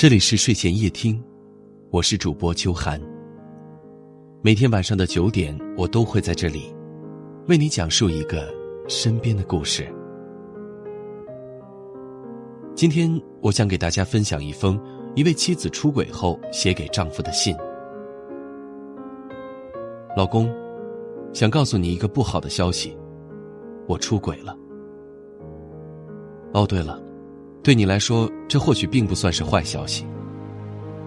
这里是睡前夜听，我是主播秋寒。每天晚上的九点，我都会在这里，为你讲述一个身边的故事。今天，我想给大家分享一封一位妻子出轨后写给丈夫的信。老公，想告诉你一个不好的消息，我出轨了。哦，对了。对你来说，这或许并不算是坏消息。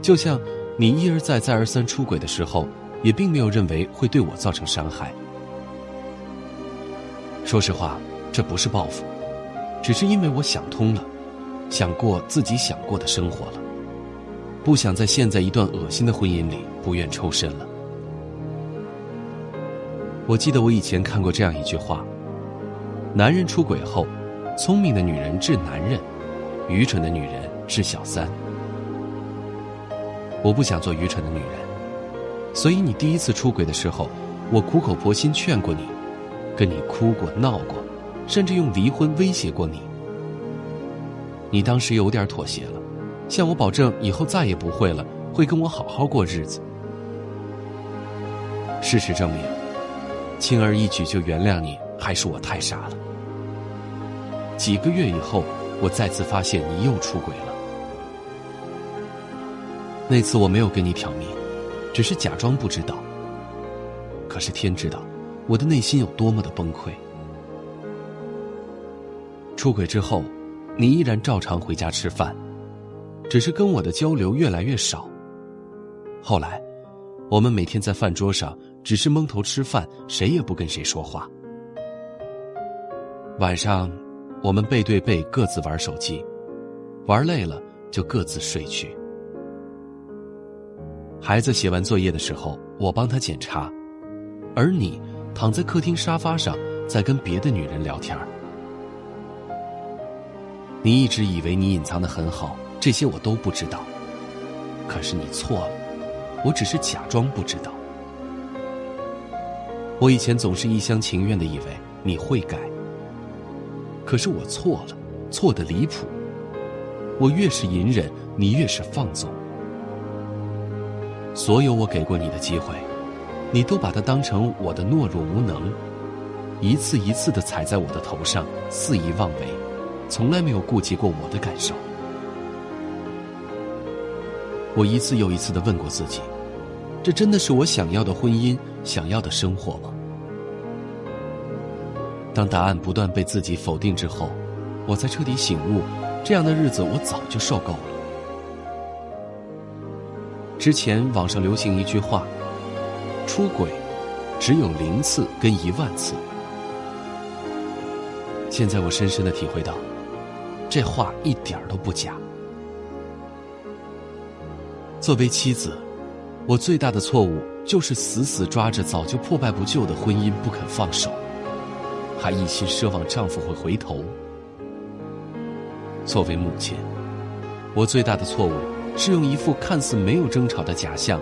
就像你一而再、再而三出轨的时候，也并没有认为会对我造成伤害。说实话，这不是报复，只是因为我想通了，想过自己想过的生活了，不想在现在一段恶心的婚姻里不愿抽身了。我记得我以前看过这样一句话：男人出轨后，聪明的女人治男人。愚蠢的女人是小三，我不想做愚蠢的女人，所以你第一次出轨的时候，我苦口婆心劝过你，跟你哭过闹过，甚至用离婚威胁过你。你当时有点妥协了，向我保证以后再也不会了，会跟我好好过日子。事实证明，轻而易举就原谅你，还是我太傻了。几个月以后。我再次发现你又出轨了。那次我没有跟你挑明，只是假装不知道。可是天知道，我的内心有多么的崩溃。出轨之后，你依然照常回家吃饭，只是跟我的交流越来越少。后来，我们每天在饭桌上只是蒙头吃饭，谁也不跟谁说话。晚上。我们背对背各自玩手机，玩累了就各自睡去。孩子写完作业的时候，我帮他检查，而你躺在客厅沙发上，在跟别的女人聊天你一直以为你隐藏的很好，这些我都不知道。可是你错了，我只是假装不知道。我以前总是一厢情愿的以为你会改。可是我错了，错的离谱。我越是隐忍，你越是放纵。所有我给过你的机会，你都把它当成我的懦弱无能，一次一次的踩在我的头上，肆意妄为，从来没有顾及过我的感受。我一次又一次的问过自己：这真的是我想要的婚姻，想要的生活吗？当答案不断被自己否定之后，我才彻底醒悟，这样的日子我早就受够了。之前网上流行一句话：“出轨只有零次跟一万次。”现在我深深的体会到，这话一点都不假。作为妻子，我最大的错误就是死死抓着早就破败不旧的婚姻不肯放手。还一心奢望丈夫会回头。作为母亲，我最大的错误是用一副看似没有争吵的假象，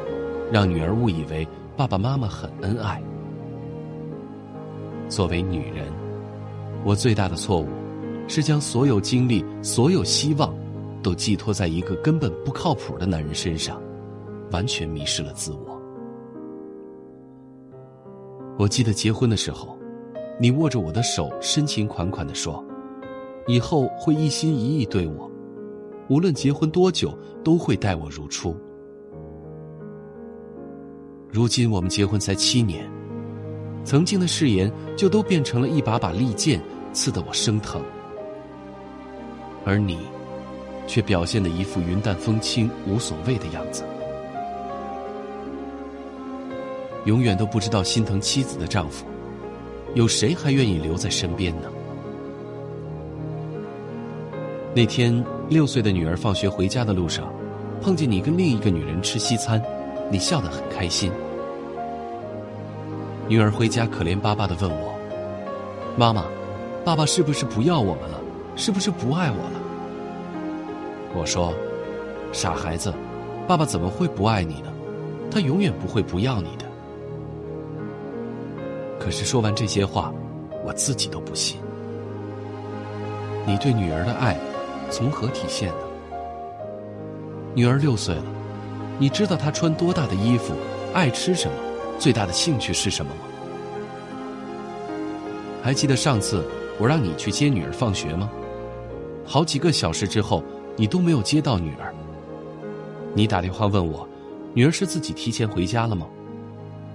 让女儿误以为爸爸妈妈很恩爱。作为女人，我最大的错误是将所有精力、所有希望，都寄托在一个根本不靠谱的男人身上，完全迷失了自我。我记得结婚的时候。你握着我的手，深情款款的说：“以后会一心一意对我，无论结婚多久，都会待我如初。”如今我们结婚才七年，曾经的誓言就都变成了一把把利剑，刺得我生疼。而你，却表现的一副云淡风轻、无所谓的样子，永远都不知道心疼妻子的丈夫。有谁还愿意留在身边呢？那天，六岁的女儿放学回家的路上，碰见你跟另一个女人吃西餐，你笑得很开心。女儿回家可怜巴巴的问我：“妈妈，爸爸是不是不要我们了？是不是不爱我了？”我说：“傻孩子，爸爸怎么会不爱你呢？他永远不会不要你的。”可是说完这些话，我自己都不信。你对女儿的爱，从何体现呢？女儿六岁了，你知道她穿多大的衣服，爱吃什么，最大的兴趣是什么吗？还记得上次我让你去接女儿放学吗？好几个小时之后，你都没有接到女儿。你打电话问我，女儿是自己提前回家了吗？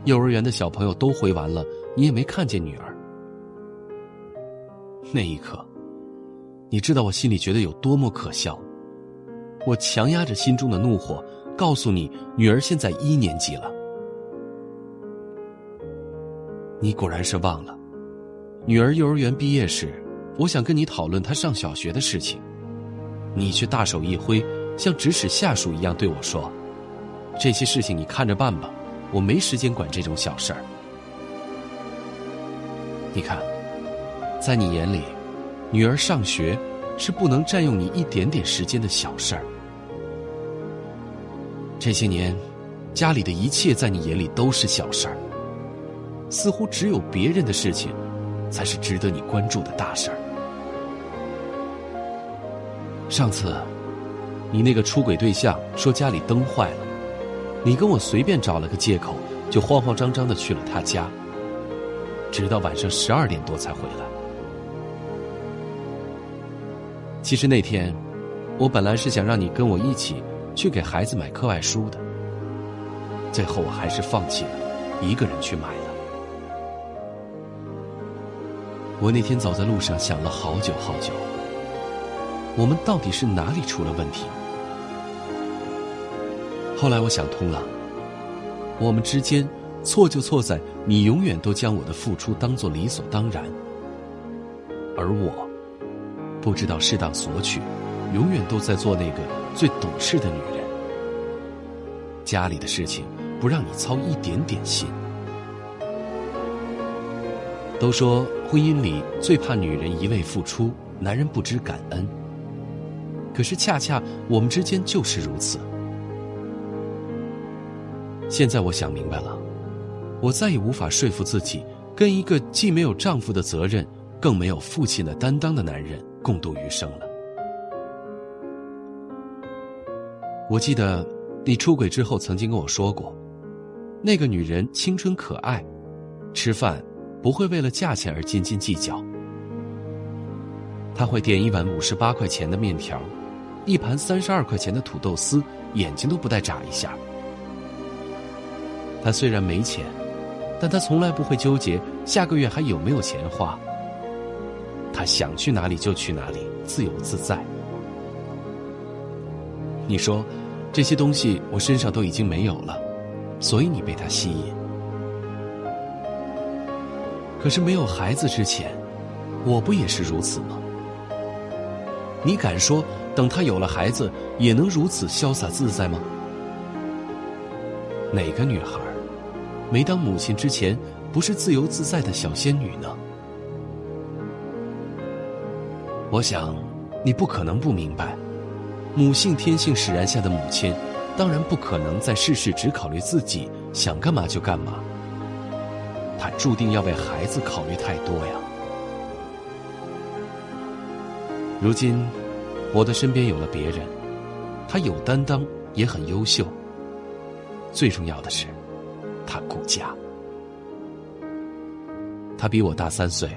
幼儿园的小朋友都回完了，你也没看见女儿。那一刻，你知道我心里觉得有多么可笑。我强压着心中的怒火，告诉你，女儿现在一年级了。你果然是忘了，女儿幼儿园毕业时，我想跟你讨论她上小学的事情，你却大手一挥，像指使下属一样对我说：“这些事情你看着办吧，我没时间管这种小事儿。”你看。在你眼里，女儿上学是不能占用你一点点时间的小事儿。这些年，家里的一切在你眼里都是小事儿，似乎只有别人的事情才是值得你关注的大事儿。上次，你那个出轨对象说家里灯坏了，你跟我随便找了个借口，就慌慌张张的去了他家，直到晚上十二点多才回来。其实那天，我本来是想让你跟我一起去给孩子买课外书的，最后我还是放弃了，一个人去买了。我那天走在路上想了好久好久，我们到底是哪里出了问题？后来我想通了，我们之间错就错在你永远都将我的付出当做理所当然，而我。不知道适当索取，永远都在做那个最懂事的女人。家里的事情不让你操一点点心。都说婚姻里最怕女人一味付出，男人不知感恩。可是恰恰我们之间就是如此。现在我想明白了，我再也无法说服自己跟一个既没有丈夫的责任，更没有父亲的担当的男人。共度余生了。我记得你出轨之后曾经跟我说过，那个女人青春可爱，吃饭不会为了价钱而斤斤计较。她会点一碗五十八块钱的面条，一盘三十二块钱的土豆丝，眼睛都不带眨一下。她虽然没钱，但她从来不会纠结下个月还有没有钱花。他想去哪里就去哪里，自由自在。你说，这些东西我身上都已经没有了，所以你被他吸引。可是没有孩子之前，我不也是如此吗？你敢说，等他有了孩子，也能如此潇洒自在吗？哪个女孩，没当母亲之前，不是自由自在的小仙女呢？我想，你不可能不明白，母性天性使然下的母亲，当然不可能在事事只考虑自己，想干嘛就干嘛。她注定要为孩子考虑太多呀。如今，我的身边有了别人，他有担当，也很优秀。最重要的是，他顾家。他比我大三岁，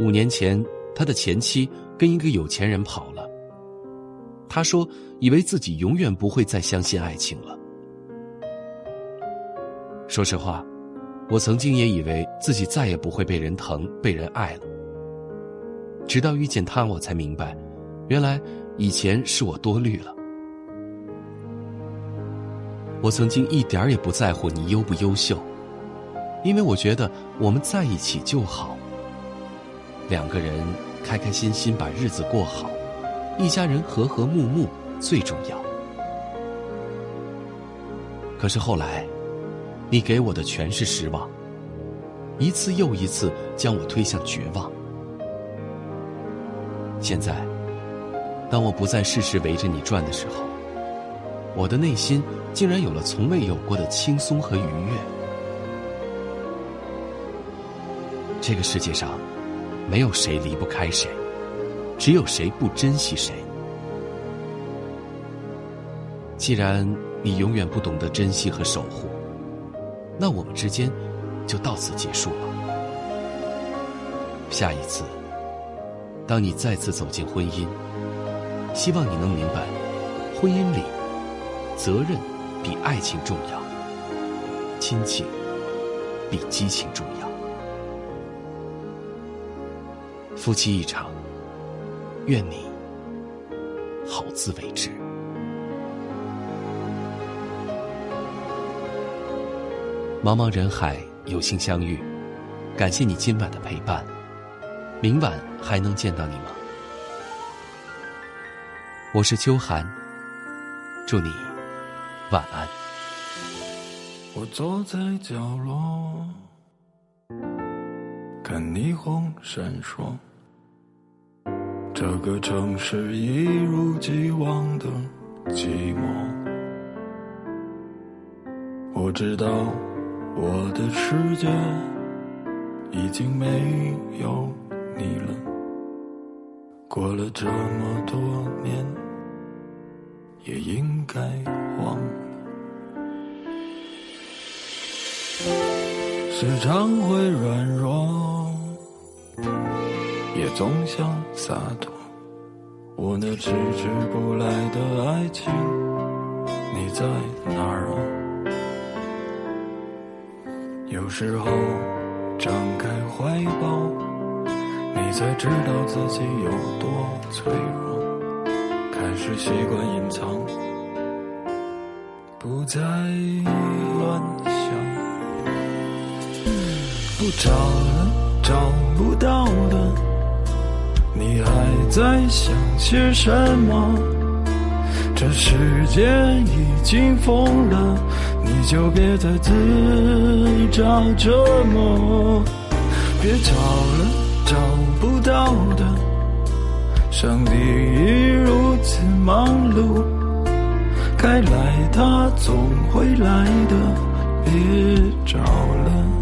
五年前。他的前妻跟一个有钱人跑了。他说：“以为自己永远不会再相信爱情了。”说实话，我曾经也以为自己再也不会被人疼、被人爱了。直到遇见他，我才明白，原来以前是我多虑了。我曾经一点也不在乎你优不优秀，因为我觉得我们在一起就好。两个人开开心心把日子过好，一家人和和睦睦最重要。可是后来，你给我的全是失望，一次又一次将我推向绝望。现在，当我不再事事围着你转的时候，我的内心竟然有了从未有过的轻松和愉悦。这个世界上。没有谁离不开谁，只有谁不珍惜谁。既然你永远不懂得珍惜和守护，那我们之间就到此结束吧。下一次，当你再次走进婚姻，希望你能明白，婚姻里责任比爱情重要，亲情比激情重要。夫妻一场，愿你好自为之。茫茫人海，有幸相遇，感谢你今晚的陪伴。明晚还能见到你吗？我是秋寒，祝你晚安。我坐在角落，看霓虹闪烁，这个城市一如既往的寂寞。我知道。我的世界已经没有你了，过了这么多年，也应该忘了。时常会软弱，也总想洒脱。我那迟迟不来的爱情，你在哪儿啊？有时候张开怀抱，你才知道自己有多脆弱。开始习惯隐藏，不再乱想。不找了，找不到的，你还在想些什么？这世界已经疯了。你就别再自找折磨，别找了，找不到的。上帝已如此忙碌，该来他总会来的，别找了。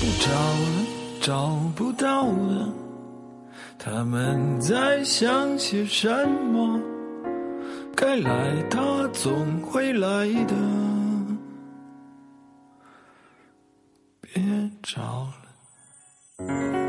不找了找不到了，他们在想些什么？该来他总会来的，别找了。